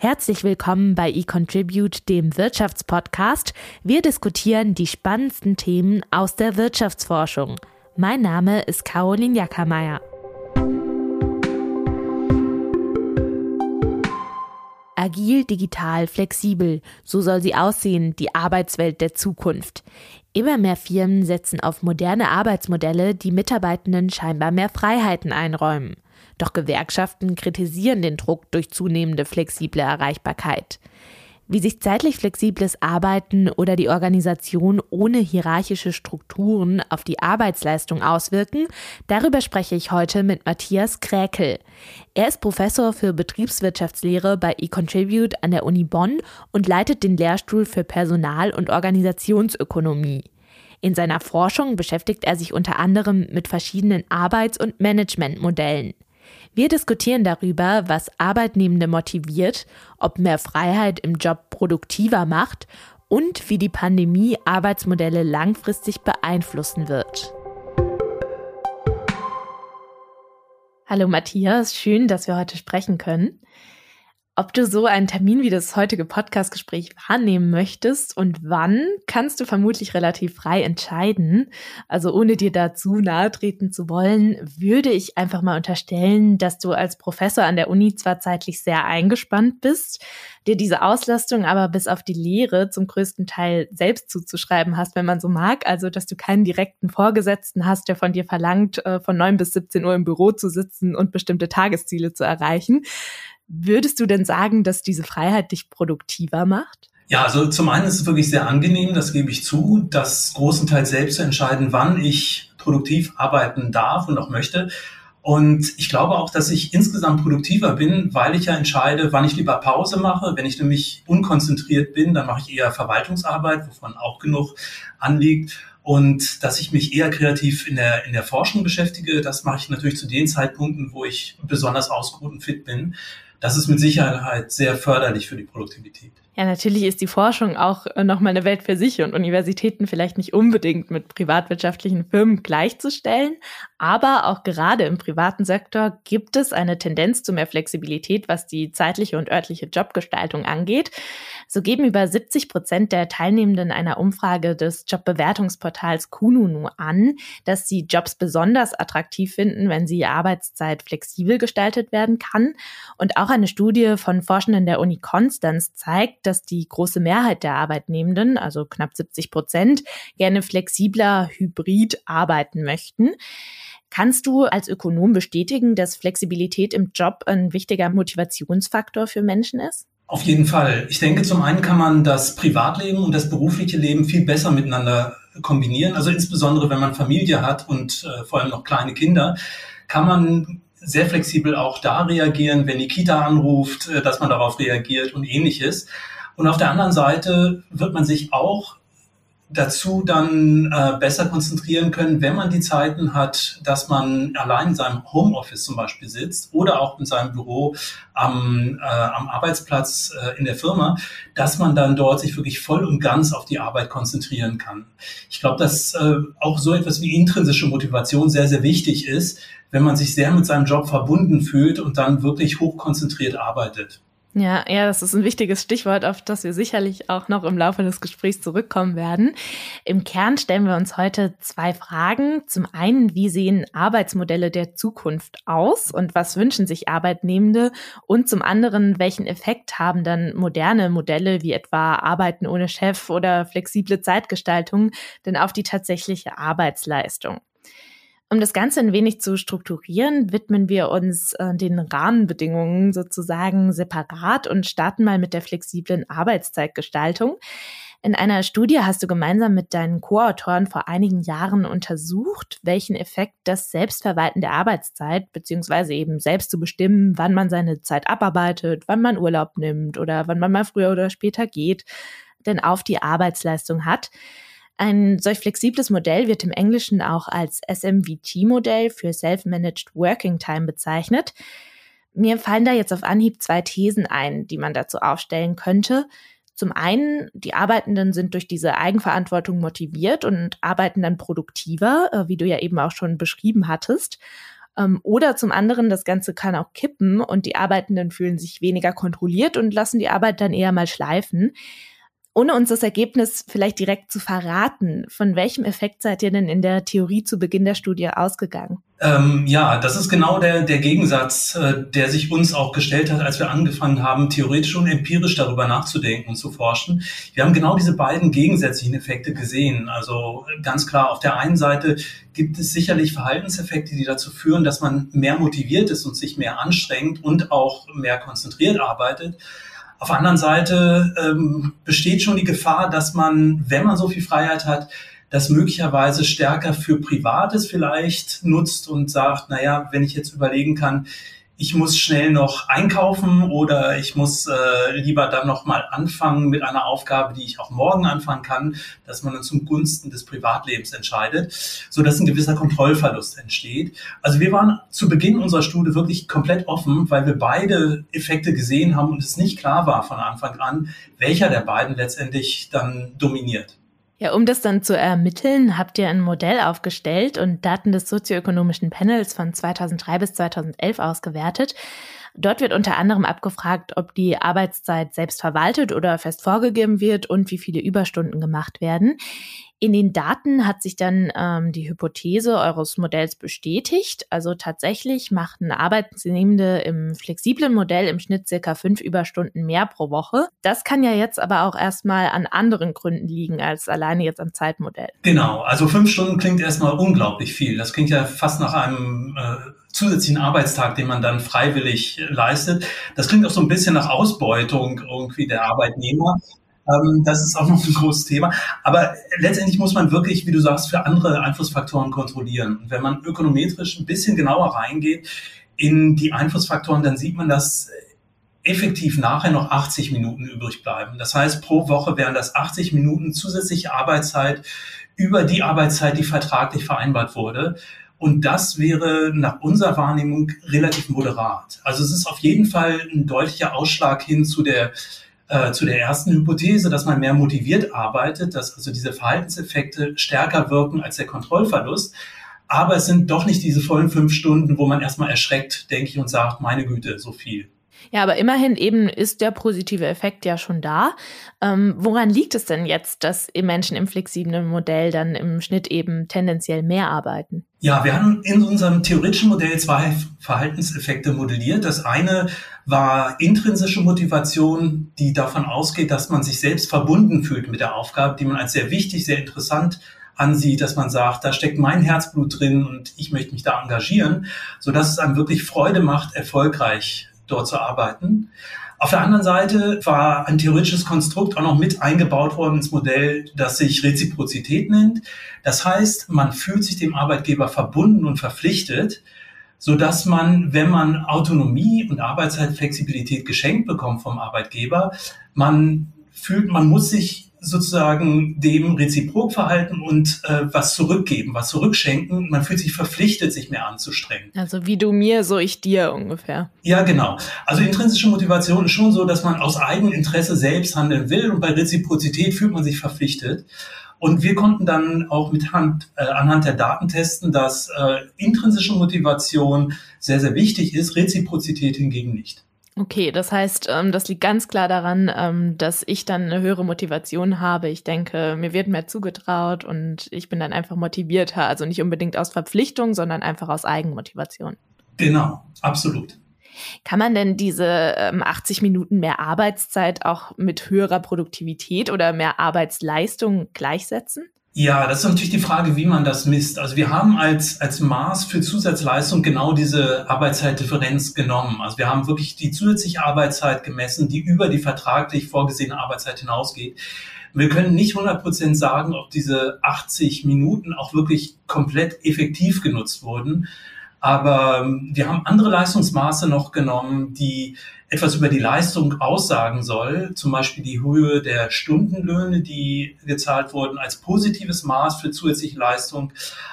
Herzlich willkommen bei eContribute, dem Wirtschaftspodcast. Wir diskutieren die spannendsten Themen aus der Wirtschaftsforschung. Mein Name ist Caroline Jackermeier. Agil, digital, flexibel, so soll sie aussehen, die Arbeitswelt der Zukunft. Immer mehr Firmen setzen auf moderne Arbeitsmodelle, die Mitarbeitenden scheinbar mehr Freiheiten einräumen. Doch Gewerkschaften kritisieren den Druck durch zunehmende flexible Erreichbarkeit. Wie sich zeitlich flexibles Arbeiten oder die Organisation ohne hierarchische Strukturen auf die Arbeitsleistung auswirken, darüber spreche ich heute mit Matthias Kräkel. Er ist Professor für Betriebswirtschaftslehre bei eContribute an der Uni Bonn und leitet den Lehrstuhl für Personal- und Organisationsökonomie. In seiner Forschung beschäftigt er sich unter anderem mit verschiedenen Arbeits- und Managementmodellen. Wir diskutieren darüber, was Arbeitnehmende motiviert, ob mehr Freiheit im Job produktiver macht und wie die Pandemie Arbeitsmodelle langfristig beeinflussen wird. Hallo Matthias, schön, dass wir heute sprechen können ob du so einen Termin wie das heutige Podcastgespräch wahrnehmen möchtest und wann, kannst du vermutlich relativ frei entscheiden. Also ohne dir dazu nahe treten zu wollen, würde ich einfach mal unterstellen, dass du als Professor an der Uni zwar zeitlich sehr eingespannt bist, dir diese Auslastung aber bis auf die Lehre zum größten Teil selbst zuzuschreiben hast, wenn man so mag. Also, dass du keinen direkten Vorgesetzten hast, der von dir verlangt, äh, von neun bis 17 Uhr im Büro zu sitzen und bestimmte Tagesziele zu erreichen. Würdest du denn sagen, dass diese Freiheit dich produktiver macht? Ja, also zum einen ist es wirklich sehr angenehm, das gebe ich zu, das großenteils selbst zu entscheiden, wann ich produktiv arbeiten darf und auch möchte. Und ich glaube auch, dass ich insgesamt produktiver bin, weil ich ja entscheide, wann ich lieber Pause mache. Wenn ich nämlich unkonzentriert bin, dann mache ich eher Verwaltungsarbeit, wovon auch genug anliegt. Und dass ich mich eher kreativ in der, in der Forschung beschäftige, das mache ich natürlich zu den Zeitpunkten, wo ich besonders ausgeruht und fit bin das ist mit Sicherheit sehr förderlich für die Produktivität. Ja, natürlich ist die Forschung auch äh, nochmal eine Welt für sich und Universitäten vielleicht nicht unbedingt mit privatwirtschaftlichen Firmen gleichzustellen. Aber auch gerade im privaten Sektor gibt es eine Tendenz zu mehr Flexibilität, was die zeitliche und örtliche Jobgestaltung angeht. So geben über 70 Prozent der Teilnehmenden einer Umfrage des Jobbewertungsportals Kununu an, dass sie Jobs besonders attraktiv finden, wenn sie Arbeitszeit flexibel gestaltet werden kann. Und auch eine Studie von Forschenden der Uni Konstanz zeigt, dass die große Mehrheit der Arbeitnehmenden, also knapp 70 Prozent, gerne flexibler hybrid arbeiten möchten. Kannst du als Ökonom bestätigen, dass Flexibilität im Job ein wichtiger Motivationsfaktor für Menschen ist? Auf jeden Fall. Ich denke, zum einen kann man das Privatleben und das berufliche Leben viel besser miteinander kombinieren. Also insbesondere, wenn man Familie hat und äh, vor allem noch kleine Kinder, kann man sehr flexibel auch da reagieren, wenn die Kita anruft, äh, dass man darauf reagiert und ähnliches. Und auf der anderen Seite wird man sich auch dazu dann äh, besser konzentrieren können, wenn man die Zeiten hat, dass man allein in seinem Homeoffice zum Beispiel sitzt oder auch in seinem Büro am, äh, am Arbeitsplatz äh, in der Firma, dass man dann dort sich wirklich voll und ganz auf die Arbeit konzentrieren kann. Ich glaube, dass äh, auch so etwas wie intrinsische Motivation sehr, sehr wichtig ist, wenn man sich sehr mit seinem Job verbunden fühlt und dann wirklich hochkonzentriert arbeitet. Ja, ja, das ist ein wichtiges Stichwort, auf das wir sicherlich auch noch im Laufe des Gesprächs zurückkommen werden. Im Kern stellen wir uns heute zwei Fragen. Zum einen, wie sehen Arbeitsmodelle der Zukunft aus und was wünschen sich Arbeitnehmende? Und zum anderen, welchen Effekt haben dann moderne Modelle wie etwa Arbeiten ohne Chef oder flexible Zeitgestaltung denn auf die tatsächliche Arbeitsleistung? Um das Ganze ein wenig zu strukturieren, widmen wir uns äh, den Rahmenbedingungen sozusagen separat und starten mal mit der flexiblen Arbeitszeitgestaltung. In einer Studie hast du gemeinsam mit deinen Co-Autoren vor einigen Jahren untersucht, welchen Effekt das Selbstverwalten der Arbeitszeit, beziehungsweise eben selbst zu bestimmen, wann man seine Zeit abarbeitet, wann man Urlaub nimmt oder wann man mal früher oder später geht, denn auf die Arbeitsleistung hat. Ein solch flexibles Modell wird im Englischen auch als SMVT-Modell für Self-Managed Working Time bezeichnet. Mir fallen da jetzt auf Anhieb zwei Thesen ein, die man dazu aufstellen könnte. Zum einen, die Arbeitenden sind durch diese Eigenverantwortung motiviert und arbeiten dann produktiver, äh, wie du ja eben auch schon beschrieben hattest. Ähm, oder zum anderen, das Ganze kann auch kippen und die Arbeitenden fühlen sich weniger kontrolliert und lassen die Arbeit dann eher mal schleifen. Ohne uns das Ergebnis vielleicht direkt zu verraten, von welchem Effekt seid ihr denn in der Theorie zu Beginn der Studie ausgegangen? Ähm, ja, das ist genau der, der Gegensatz, äh, der sich uns auch gestellt hat, als wir angefangen haben, theoretisch und empirisch darüber nachzudenken und zu forschen. Wir haben genau diese beiden gegensätzlichen Effekte gesehen. Also ganz klar, auf der einen Seite gibt es sicherlich Verhaltenseffekte, die dazu führen, dass man mehr motiviert ist und sich mehr anstrengt und auch mehr konzentriert arbeitet. Auf der anderen Seite ähm, besteht schon die Gefahr, dass man, wenn man so viel Freiheit hat, das möglicherweise stärker für Privates vielleicht nutzt und sagt, naja, wenn ich jetzt überlegen kann, ich muss schnell noch einkaufen oder ich muss äh, lieber dann noch mal anfangen mit einer Aufgabe, die ich auch morgen anfangen kann, dass man dann zum Gunsten des Privatlebens entscheidet, so dass ein gewisser Kontrollverlust entsteht. Also wir waren zu Beginn unserer Studie wirklich komplett offen, weil wir beide Effekte gesehen haben und es nicht klar war von Anfang an, welcher der beiden letztendlich dann dominiert. Ja, um das dann zu ermitteln, habt ihr ein Modell aufgestellt und Daten des sozioökonomischen Panels von 2003 bis 2011 ausgewertet. Dort wird unter anderem abgefragt, ob die Arbeitszeit selbst verwaltet oder fest vorgegeben wird und wie viele Überstunden gemacht werden. In den Daten hat sich dann ähm, die Hypothese eures Modells bestätigt. Also tatsächlich machten Arbeitsnehmende im flexiblen Modell im Schnitt circa fünf Überstunden mehr pro Woche. Das kann ja jetzt aber auch erstmal an anderen Gründen liegen als alleine jetzt am Zeitmodell. Genau, also fünf Stunden klingt erstmal unglaublich viel. Das klingt ja fast nach einem äh, zusätzlichen Arbeitstag, den man dann freiwillig leistet. Das klingt auch so ein bisschen nach Ausbeutung irgendwie der Arbeitnehmer. Ähm, das ist auch noch ein großes Thema. Aber letztendlich muss man wirklich, wie du sagst, für andere Einflussfaktoren kontrollieren. Und wenn man ökonometrisch ein bisschen genauer reingeht in die Einflussfaktoren, dann sieht man, dass effektiv nachher noch 80 Minuten übrig bleiben. Das heißt, pro Woche wären das 80 Minuten zusätzliche Arbeitszeit über die Arbeitszeit, die vertraglich vereinbart wurde. Und das wäre nach unserer Wahrnehmung relativ moderat. Also es ist auf jeden Fall ein deutlicher Ausschlag hin zu der äh, zu der ersten Hypothese, dass man mehr motiviert arbeitet, dass also diese Verhaltenseffekte stärker wirken als der Kontrollverlust. Aber es sind doch nicht diese vollen fünf Stunden, wo man erstmal erschreckt, denke ich, und sagt, meine Güte, so viel. Ja, aber immerhin eben ist der positive Effekt ja schon da. Ähm, woran liegt es denn jetzt, dass Menschen im flexiblen Modell dann im Schnitt eben tendenziell mehr arbeiten? Ja, wir haben in unserem theoretischen Modell zwei Verhaltenseffekte modelliert. Das eine war intrinsische Motivation, die davon ausgeht, dass man sich selbst verbunden fühlt mit der Aufgabe, die man als sehr wichtig, sehr interessant ansieht, dass man sagt, da steckt mein Herzblut drin und ich möchte mich da engagieren, so dass es einem wirklich Freude macht, erfolgreich dort zu arbeiten. Auf der anderen Seite war ein theoretisches Konstrukt auch noch mit eingebaut worden ins Modell, das sich Reziprozität nennt. Das heißt, man fühlt sich dem Arbeitgeber verbunden und verpflichtet, so dass man, wenn man Autonomie und Arbeitszeitflexibilität geschenkt bekommt vom Arbeitgeber, man fühlt, man muss sich sozusagen dem reziprok verhalten und äh, was zurückgeben, was zurückschenken. Man fühlt sich verpflichtet, sich mehr anzustrengen. Also wie du mir, so ich dir ungefähr. Ja, genau. Also intrinsische Motivation ist schon so, dass man aus eigenem Interesse selbst handeln will und bei Reziprozität fühlt man sich verpflichtet. Und wir konnten dann auch mit Hand, äh, anhand der Daten testen, dass äh, intrinsische Motivation sehr, sehr wichtig ist, Reziprozität hingegen nicht. Okay, das heißt, ähm, das liegt ganz klar daran, ähm, dass ich dann eine höhere Motivation habe. Ich denke, mir wird mehr zugetraut und ich bin dann einfach motivierter. Also nicht unbedingt aus Verpflichtung, sondern einfach aus Eigenmotivation. Genau, absolut. Kann man denn diese 80 ähm, Minuten mehr Arbeitszeit auch mit höherer Produktivität oder mehr Arbeitsleistung gleichsetzen? Ja, das ist natürlich die Frage, wie man das misst. Also wir haben als, als Maß für Zusatzleistung genau diese Arbeitszeitdifferenz genommen. Also wir haben wirklich die zusätzliche Arbeitszeit gemessen, die über die vertraglich vorgesehene Arbeitszeit hinausgeht. Wir können nicht 100 Prozent sagen, ob diese 80 Minuten auch wirklich komplett effektiv genutzt wurden. Aber ähm, wir haben andere Leistungsmaße noch genommen, die etwas über die Leistung aussagen soll, zum Beispiel die Höhe der Stundenlöhne, die gezahlt wurden, als positives Maß für zusätzliche Leistung.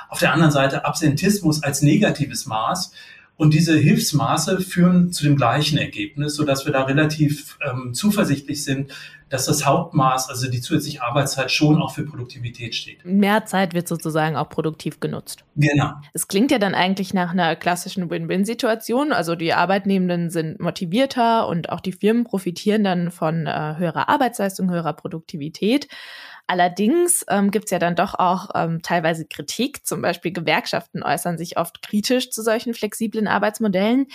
Auf der anderen Seite Absentismus als negatives Maß. Und diese Hilfsmaße führen zu dem gleichen Ergebnis, so dass wir da relativ ähm, zuversichtlich sind, dass das Hauptmaß, also die zusätzliche Arbeitszeit, schon auch für Produktivität steht. Mehr Zeit wird sozusagen auch produktiv genutzt. Genau. Es klingt ja dann eigentlich nach einer klassischen Win-Win-Situation. Also die Arbeitnehmenden sind motivierter und auch die Firmen profitieren dann von äh, höherer Arbeitsleistung, höherer Produktivität. Allerdings ähm, gibt es ja dann doch auch ähm, teilweise Kritik. Zum Beispiel Gewerkschaften äußern sich oft kritisch zu solchen flexiblen Arbeitsmodellen,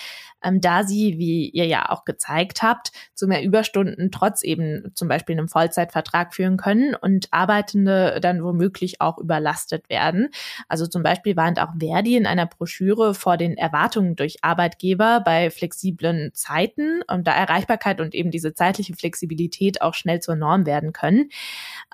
ähm, da sie, wie ihr ja auch gezeigt habt, zu mehr Überstunden trotz eben zum Beispiel einem Vollzeitvertrag führen können und Arbeitende dann womöglich auch überlastet werden. Also zum Beispiel warnt auch Verdi in einer Broschüre vor den Erwartungen durch Arbeitgeber bei flexiblen Zeiten und da Erreichbarkeit und eben diese zeitliche Flexibilität auch schnell zur Norm werden können.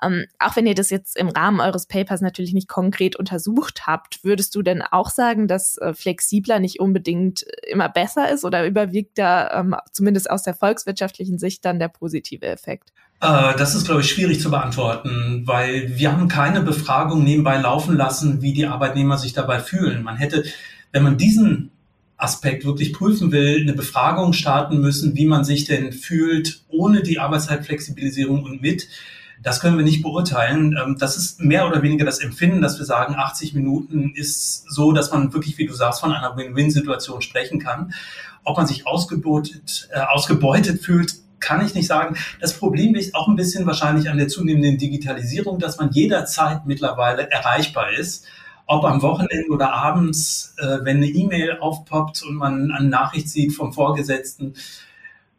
Ähm, auch wenn ihr das jetzt im Rahmen eures Papers natürlich nicht konkret untersucht habt, würdest du denn auch sagen, dass äh, flexibler nicht unbedingt immer besser ist oder überwiegt da ähm, zumindest aus der volkswirtschaftlichen Sicht dann der positive Effekt? Äh, das ist, glaube ich, schwierig zu beantworten, weil wir haben keine Befragung nebenbei laufen lassen, wie die Arbeitnehmer sich dabei fühlen. Man hätte, wenn man diesen Aspekt wirklich prüfen will, eine Befragung starten müssen, wie man sich denn fühlt ohne die Arbeitszeitflexibilisierung und mit. Das können wir nicht beurteilen. Ähm, das ist mehr oder weniger das Empfinden, dass wir sagen, 80 Minuten ist so, dass man wirklich, wie du sagst, von einer Win-Win-Situation sprechen kann. Ob man sich ausgebeutet, äh, ausgebeutet fühlt, kann ich nicht sagen. Das Problem liegt auch ein bisschen wahrscheinlich an der zunehmenden Digitalisierung, dass man jederzeit mittlerweile erreichbar ist. Ob am Wochenende oder abends, äh, wenn eine E-Mail aufpoppt und man eine Nachricht sieht vom Vorgesetzten,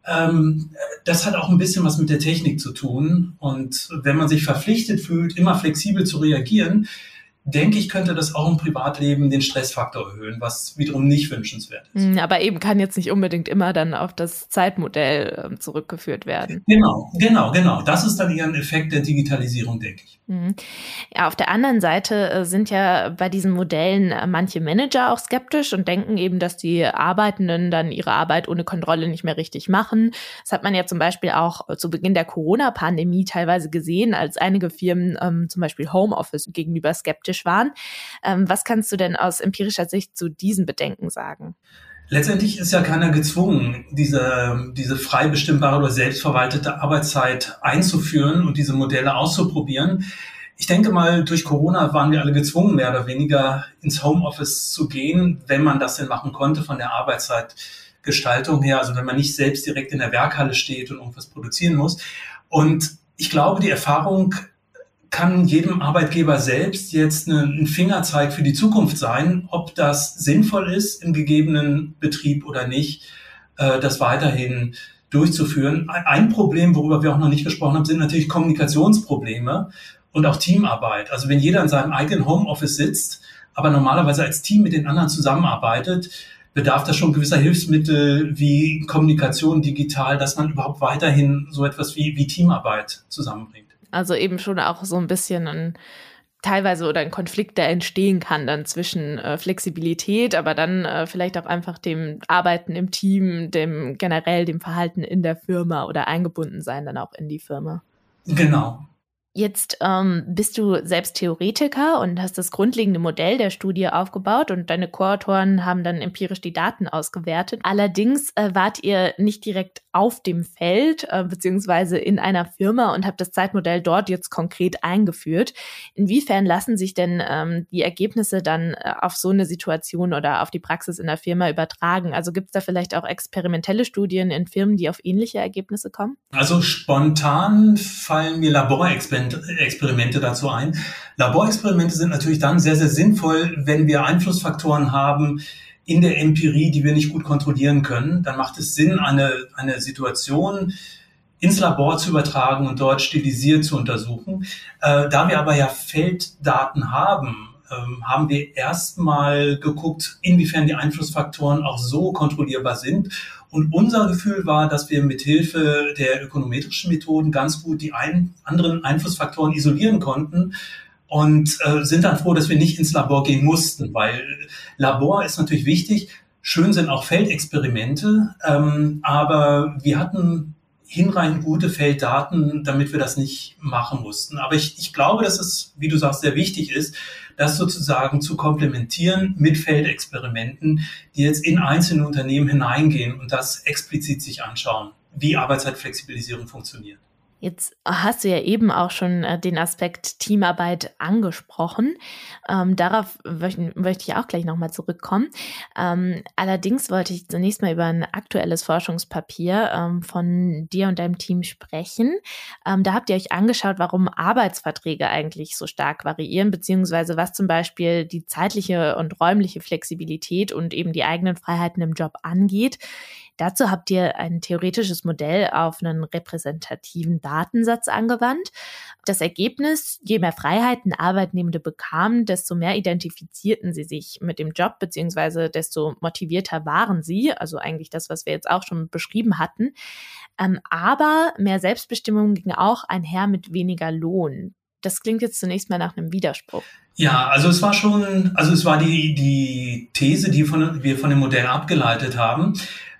ähm, das hat auch ein bisschen was mit der Technik zu tun. Und wenn man sich verpflichtet fühlt, immer flexibel zu reagieren, denke ich, könnte das auch im Privatleben den Stressfaktor erhöhen, was wiederum nicht wünschenswert ist. Hm, aber eben kann jetzt nicht unbedingt immer dann auf das Zeitmodell ähm, zurückgeführt werden. Genau, genau, genau. Das ist dann eher ein Effekt der Digitalisierung, denke ich. Mhm. Ja, auf der anderen Seite äh, sind ja bei diesen Modellen äh, manche Manager auch skeptisch und denken eben, dass die Arbeitenden dann ihre Arbeit ohne Kontrolle nicht mehr richtig machen. Das hat man ja zum Beispiel auch äh, zu Beginn der Corona-Pandemie teilweise gesehen, als einige Firmen ähm, zum Beispiel Homeoffice gegenüber skeptisch waren. Ähm, was kannst du denn aus empirischer Sicht zu diesen Bedenken sagen? Letztendlich ist ja keiner gezwungen, diese, diese frei bestimmbare oder selbstverwaltete Arbeitszeit einzuführen und diese Modelle auszuprobieren. Ich denke mal, durch Corona waren wir alle gezwungen, mehr oder weniger ins Homeoffice zu gehen, wenn man das denn machen konnte von der Arbeitszeitgestaltung her. Also wenn man nicht selbst direkt in der Werkhalle steht und irgendwas produzieren muss. Und ich glaube, die Erfahrung kann jedem Arbeitgeber selbst jetzt ein Fingerzeig für die Zukunft sein, ob das sinnvoll ist im gegebenen Betrieb oder nicht, äh, das weiterhin durchzuführen. Ein Problem, worüber wir auch noch nicht gesprochen haben, sind natürlich Kommunikationsprobleme und auch Teamarbeit. Also wenn jeder in seinem eigenen Homeoffice sitzt, aber normalerweise als Team mit den anderen zusammenarbeitet, bedarf das schon gewisser Hilfsmittel wie Kommunikation digital, dass man überhaupt weiterhin so etwas wie, wie Teamarbeit zusammenbringt. Also eben schon auch so ein bisschen ein teilweise oder ein Konflikt, der entstehen kann dann zwischen äh, Flexibilität, aber dann äh, vielleicht auch einfach dem Arbeiten im Team, dem generell dem Verhalten in der Firma oder eingebunden sein dann auch in die Firma. Genau. Jetzt ähm, bist du selbst Theoretiker und hast das grundlegende Modell der Studie aufgebaut und deine Co-Autoren haben dann empirisch die Daten ausgewertet. Allerdings äh, wart ihr nicht direkt auf dem Feld äh, beziehungsweise in einer Firma und habt das Zeitmodell dort jetzt konkret eingeführt. Inwiefern lassen sich denn ähm, die Ergebnisse dann äh, auf so eine Situation oder auf die Praxis in der Firma übertragen? Also gibt es da vielleicht auch experimentelle Studien in Firmen, die auf ähnliche Ergebnisse kommen? Also spontan fallen mir Laborexperimente Experimente dazu ein. Laborexperimente sind natürlich dann sehr, sehr sinnvoll, wenn wir Einflussfaktoren haben in der Empirie, die wir nicht gut kontrollieren können. Dann macht es Sinn, eine, eine Situation ins Labor zu übertragen und dort stilisiert zu untersuchen. Äh, da wir aber ja Felddaten haben, ähm, haben wir erstmal geguckt, inwiefern die Einflussfaktoren auch so kontrollierbar sind und unser Gefühl war, dass wir mit Hilfe der ökonometrischen Methoden ganz gut die ein, anderen Einflussfaktoren isolieren konnten und äh, sind dann froh, dass wir nicht ins Labor gehen mussten, weil Labor ist natürlich wichtig. Schön sind auch Feldexperimente, ähm, aber wir hatten hinreichend gute Felddaten, damit wir das nicht machen mussten. Aber ich, ich glaube, dass es, wie du sagst, sehr wichtig ist, das sozusagen zu komplementieren mit Feldexperimenten, die jetzt in einzelne Unternehmen hineingehen und das explizit sich anschauen, wie Arbeitszeitflexibilisierung funktioniert. Jetzt hast du ja eben auch schon äh, den Aspekt Teamarbeit angesprochen. Ähm, darauf möchte, ich auch gleich nochmal zurückkommen. Ähm, allerdings wollte ich zunächst mal über ein aktuelles Forschungspapier ähm, von dir und deinem Team sprechen. Ähm, da habt ihr euch angeschaut, warum Arbeitsverträge eigentlich so stark variieren, beziehungsweise was zum Beispiel die zeitliche und räumliche Flexibilität und eben die eigenen Freiheiten im Job angeht. Dazu habt ihr ein theoretisches Modell auf einen repräsentativen Datensatz angewandt. Das Ergebnis, je mehr Freiheiten Arbeitnehmende bekamen, desto mehr identifizierten sie sich mit dem Job, beziehungsweise desto motivierter waren sie. Also eigentlich das, was wir jetzt auch schon beschrieben hatten. Ähm, aber mehr Selbstbestimmung ging auch einher mit weniger Lohn. Das klingt jetzt zunächst mal nach einem Widerspruch. Ja, also es war schon, also es war die, die These, die von, wir von dem Modell abgeleitet haben.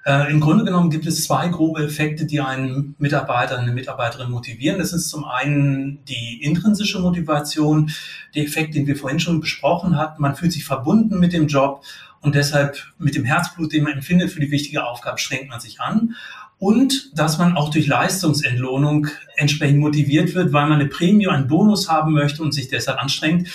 Äh, Im Grunde genommen gibt es zwei grobe Effekte, die einen Mitarbeiter, eine Mitarbeiterin motivieren. Das ist zum einen die intrinsische Motivation, der Effekt, den wir vorhin schon besprochen hatten. Man fühlt sich verbunden mit dem Job und deshalb mit dem Herzblut, den man empfindet für die wichtige Aufgabe, strengt man sich an. Und dass man auch durch Leistungsentlohnung entsprechend motiviert wird, weil man eine Prämie, einen Bonus haben möchte und sich deshalb anstrengt.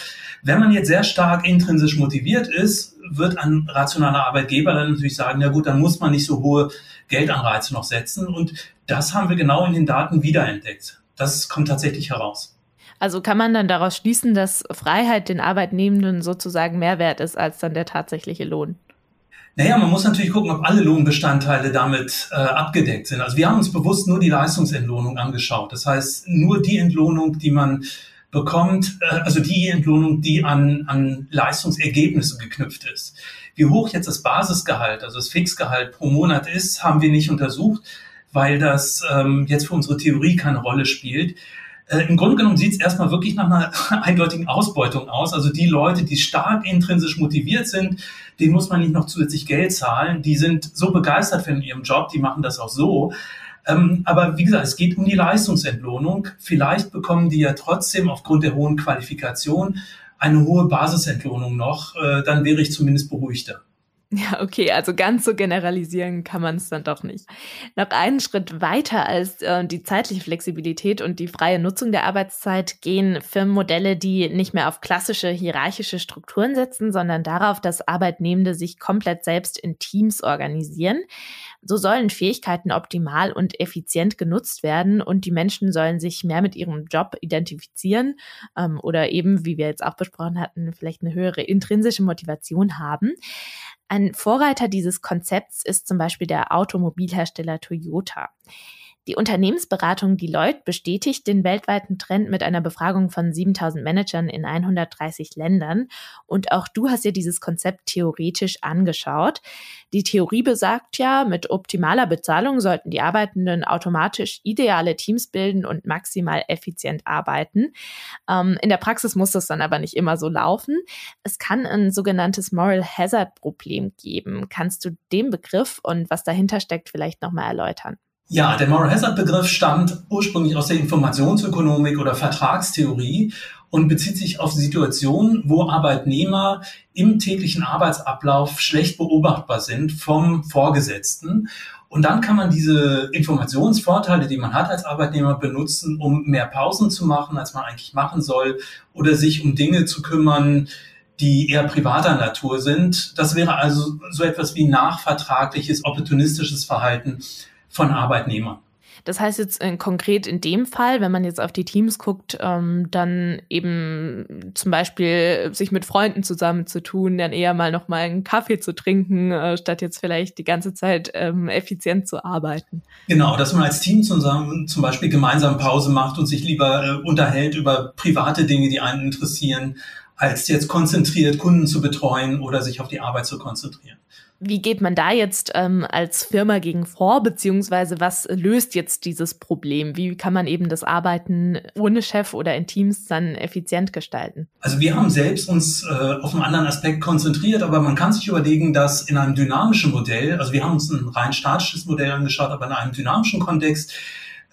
Wenn man jetzt sehr stark intrinsisch motiviert ist, wird ein rationaler Arbeitgeber dann natürlich sagen, na gut, dann muss man nicht so hohe Geldanreize noch setzen. Und das haben wir genau in den Daten wiederentdeckt. Das kommt tatsächlich heraus. Also kann man dann daraus schließen, dass Freiheit den Arbeitnehmenden sozusagen mehr wert ist als dann der tatsächliche Lohn? Naja, man muss natürlich gucken, ob alle Lohnbestandteile damit äh, abgedeckt sind. Also wir haben uns bewusst nur die Leistungsentlohnung angeschaut. Das heißt, nur die Entlohnung, die man bekommt, äh, also die Entlohnung, die an, an Leistungsergebnisse geknüpft ist. Wie hoch jetzt das Basisgehalt, also das Fixgehalt pro Monat ist, haben wir nicht untersucht, weil das ähm, jetzt für unsere Theorie keine Rolle spielt. Äh, Im Grunde genommen sieht es erstmal wirklich nach einer eindeutigen Ausbeutung aus. Also die Leute, die stark intrinsisch motiviert sind, denen muss man nicht noch zusätzlich Geld zahlen. Die sind so begeistert von ihrem Job, die machen das auch so. Ähm, aber wie gesagt, es geht um die Leistungsentlohnung. Vielleicht bekommen die ja trotzdem aufgrund der hohen Qualifikation eine hohe Basisentlohnung noch. Äh, dann wäre ich zumindest beruhigter. Ja, okay, also ganz so generalisieren kann man es dann doch nicht. Noch einen Schritt weiter als äh, die zeitliche Flexibilität und die freie Nutzung der Arbeitszeit gehen Firmenmodelle, die nicht mehr auf klassische hierarchische Strukturen setzen, sondern darauf, dass Arbeitnehmende sich komplett selbst in Teams organisieren. So sollen Fähigkeiten optimal und effizient genutzt werden und die Menschen sollen sich mehr mit ihrem Job identifizieren ähm, oder eben, wie wir jetzt auch besprochen hatten, vielleicht eine höhere intrinsische Motivation haben. Ein Vorreiter dieses Konzepts ist zum Beispiel der Automobilhersteller Toyota. Die Unternehmensberatung Deloitte bestätigt den weltweiten Trend mit einer Befragung von 7000 Managern in 130 Ländern. Und auch du hast dir dieses Konzept theoretisch angeschaut. Die Theorie besagt ja, mit optimaler Bezahlung sollten die Arbeitenden automatisch ideale Teams bilden und maximal effizient arbeiten. Ähm, in der Praxis muss das dann aber nicht immer so laufen. Es kann ein sogenanntes Moral Hazard Problem geben. Kannst du den Begriff und was dahinter steckt vielleicht nochmal erläutern? Ja, der Moral Hazard Begriff stammt ursprünglich aus der Informationsökonomik oder Vertragstheorie und bezieht sich auf Situationen, wo Arbeitnehmer im täglichen Arbeitsablauf schlecht beobachtbar sind vom Vorgesetzten. Und dann kann man diese Informationsvorteile, die man hat als Arbeitnehmer, benutzen, um mehr Pausen zu machen, als man eigentlich machen soll, oder sich um Dinge zu kümmern, die eher privater Natur sind. Das wäre also so etwas wie nachvertragliches, opportunistisches Verhalten von Arbeitnehmern. Das heißt jetzt äh, konkret in dem Fall, wenn man jetzt auf die Teams guckt, ähm, dann eben zum Beispiel sich mit Freunden zusammenzutun, dann eher mal noch mal einen Kaffee zu trinken, äh, statt jetzt vielleicht die ganze Zeit ähm, effizient zu arbeiten. Genau, dass man als Team zusammen zum Beispiel gemeinsam Pause macht und sich lieber äh, unterhält über private Dinge, die einen interessieren, als jetzt konzentriert Kunden zu betreuen oder sich auf die Arbeit zu konzentrieren. Wie geht man da jetzt ähm, als Firma gegen vor, beziehungsweise was löst jetzt dieses Problem? Wie kann man eben das Arbeiten ohne Chef oder in Teams dann effizient gestalten? Also wir haben selbst uns äh, auf einen anderen Aspekt konzentriert, aber man kann sich überlegen, dass in einem dynamischen Modell, also wir haben uns ein rein statisches Modell angeschaut, aber in einem dynamischen Kontext,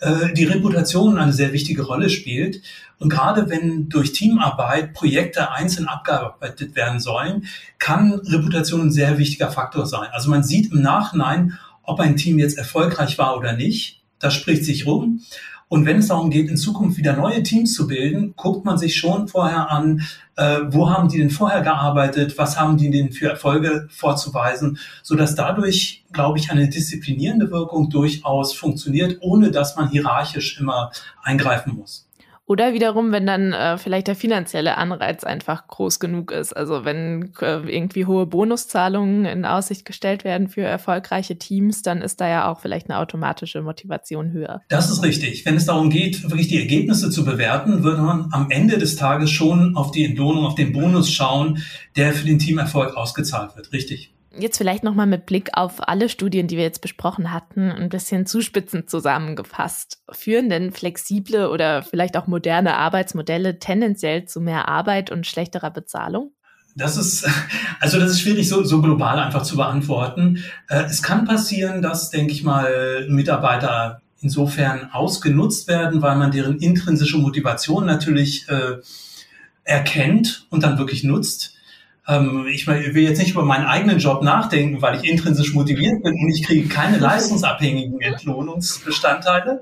äh, die Reputation eine sehr wichtige Rolle spielt. Und gerade wenn durch Teamarbeit Projekte einzeln abgearbeitet werden sollen, kann Reputation ein sehr wichtiger Faktor sein. Also man sieht im Nachhinein, ob ein Team jetzt erfolgreich war oder nicht. Das spricht sich rum. Und wenn es darum geht, in Zukunft wieder neue Teams zu bilden, guckt man sich schon vorher an, äh, wo haben die denn vorher gearbeitet, was haben die denn für Erfolge vorzuweisen, so dass dadurch, glaube ich, eine disziplinierende Wirkung durchaus funktioniert, ohne dass man hierarchisch immer eingreifen muss. Oder wiederum, wenn dann äh, vielleicht der finanzielle Anreiz einfach groß genug ist. Also wenn äh, irgendwie hohe Bonuszahlungen in Aussicht gestellt werden für erfolgreiche Teams, dann ist da ja auch vielleicht eine automatische Motivation höher. Das ist richtig. Wenn es darum geht, wirklich die Ergebnisse zu bewerten, würde man am Ende des Tages schon auf die Entlohnung, auf den Bonus schauen, der für den Teamerfolg ausgezahlt wird. Richtig. Jetzt vielleicht nochmal mit Blick auf alle Studien, die wir jetzt besprochen hatten, ein bisschen zuspitzend zusammengefasst. Führen denn flexible oder vielleicht auch moderne Arbeitsmodelle tendenziell zu mehr Arbeit und schlechterer Bezahlung? Das ist, also das ist schwierig so, so global einfach zu beantworten. Äh, es kann passieren, dass, denke ich mal, Mitarbeiter insofern ausgenutzt werden, weil man deren intrinsische Motivation natürlich äh, erkennt und dann wirklich nutzt ähm, ich will jetzt nicht über meinen eigenen Job nachdenken, weil ich intrinsisch motiviert bin und ich kriege keine leistungsabhängigen Entlohnungsbestandteile.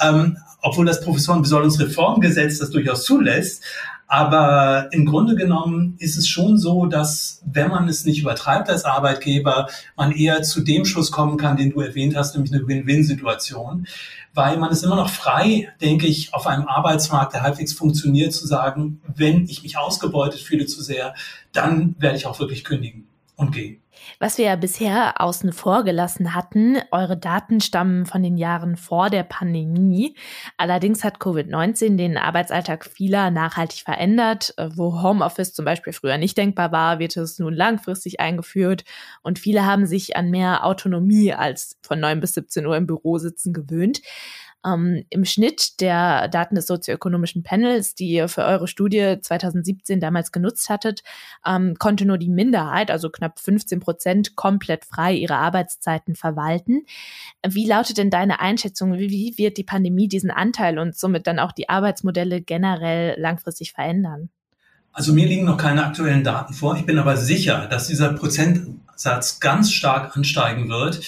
Ähm, obwohl das Professorenbesoldungsreformgesetz das durchaus zulässt. Aber im Grunde genommen ist es schon so, dass wenn man es nicht übertreibt als Arbeitgeber, man eher zu dem Schluss kommen kann, den du erwähnt hast, nämlich eine Win-Win-Situation. Weil man ist immer noch frei, denke ich, auf einem Arbeitsmarkt, der halbwegs funktioniert, zu sagen, wenn ich mich ausgebeutet fühle zu sehr, dann werde ich auch wirklich kündigen und gehen. Was wir ja bisher außen vor gelassen hatten, eure Daten stammen von den Jahren vor der Pandemie. Allerdings hat Covid-19 den Arbeitsalltag vieler nachhaltig verändert. Äh, wo Homeoffice zum Beispiel früher nicht denkbar war, wird es nun langfristig eingeführt und viele haben sich an mehr Autonomie als von 9 bis 17 Uhr im Büro sitzen gewöhnt. Ähm, Im Schnitt der Daten des sozioökonomischen Panels, die ihr für eure Studie 2017 damals genutzt hattet, ähm, konnte nur die Minderheit, also knapp 15 Prozent, komplett frei ihre Arbeitszeiten verwalten. Wie lautet denn deine Einschätzung? Wie, wie wird die Pandemie diesen Anteil und somit dann auch die Arbeitsmodelle generell langfristig verändern? Also mir liegen noch keine aktuellen Daten vor. Ich bin aber sicher, dass dieser Prozentsatz ganz stark ansteigen wird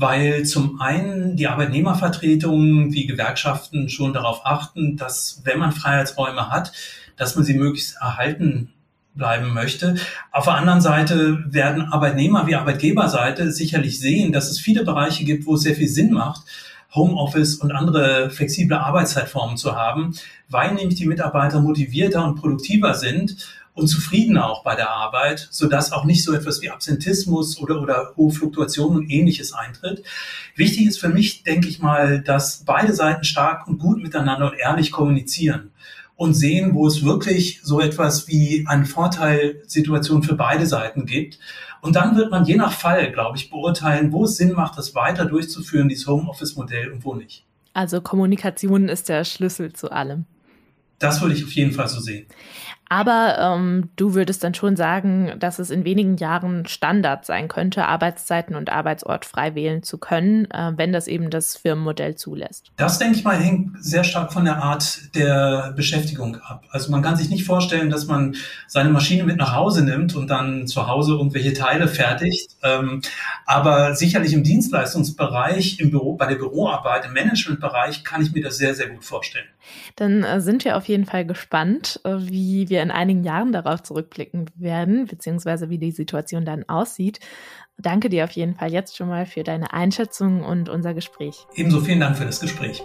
weil zum einen die Arbeitnehmervertretungen wie Gewerkschaften schon darauf achten, dass wenn man Freiheitsräume hat, dass man sie möglichst erhalten bleiben möchte. Auf der anderen Seite werden Arbeitnehmer wie Arbeitgeberseite sicherlich sehen, dass es viele Bereiche gibt, wo es sehr viel Sinn macht, Homeoffice und andere flexible Arbeitszeitformen zu haben, weil nämlich die Mitarbeiter motivierter und produktiver sind und zufriedener auch bei der Arbeit, sodass auch nicht so etwas wie Absentismus oder, oder hohe Fluktuationen und ähnliches eintritt. Wichtig ist für mich, denke ich mal, dass beide Seiten stark und gut miteinander und ehrlich kommunizieren und sehen, wo es wirklich so etwas wie eine Vorteilsituation für beide Seiten gibt. Und dann wird man je nach Fall, glaube ich, beurteilen, wo es Sinn macht, das weiter durchzuführen, dieses Homeoffice-Modell und wo nicht. Also Kommunikation ist der Schlüssel zu allem. Das würde ich auf jeden Fall so sehen. Aber ähm, du würdest dann schon sagen, dass es in wenigen Jahren Standard sein könnte, Arbeitszeiten und Arbeitsort frei wählen zu können, äh, wenn das eben das Firmenmodell zulässt. Das, denke ich mal, hängt sehr stark von der Art der Beschäftigung ab. Also man kann sich nicht vorstellen, dass man seine Maschine mit nach Hause nimmt und dann zu Hause irgendwelche Teile fertigt. Ähm, aber sicherlich im Dienstleistungsbereich, im Büro, bei der Büroarbeit, im Managementbereich kann ich mir das sehr, sehr gut vorstellen. Dann äh, sind wir auf jeden Fall gespannt, äh, wie wir in einigen Jahren darauf zurückblicken werden, beziehungsweise wie die Situation dann aussieht. Danke dir auf jeden Fall jetzt schon mal für deine Einschätzung und unser Gespräch. Ebenso vielen Dank für das Gespräch.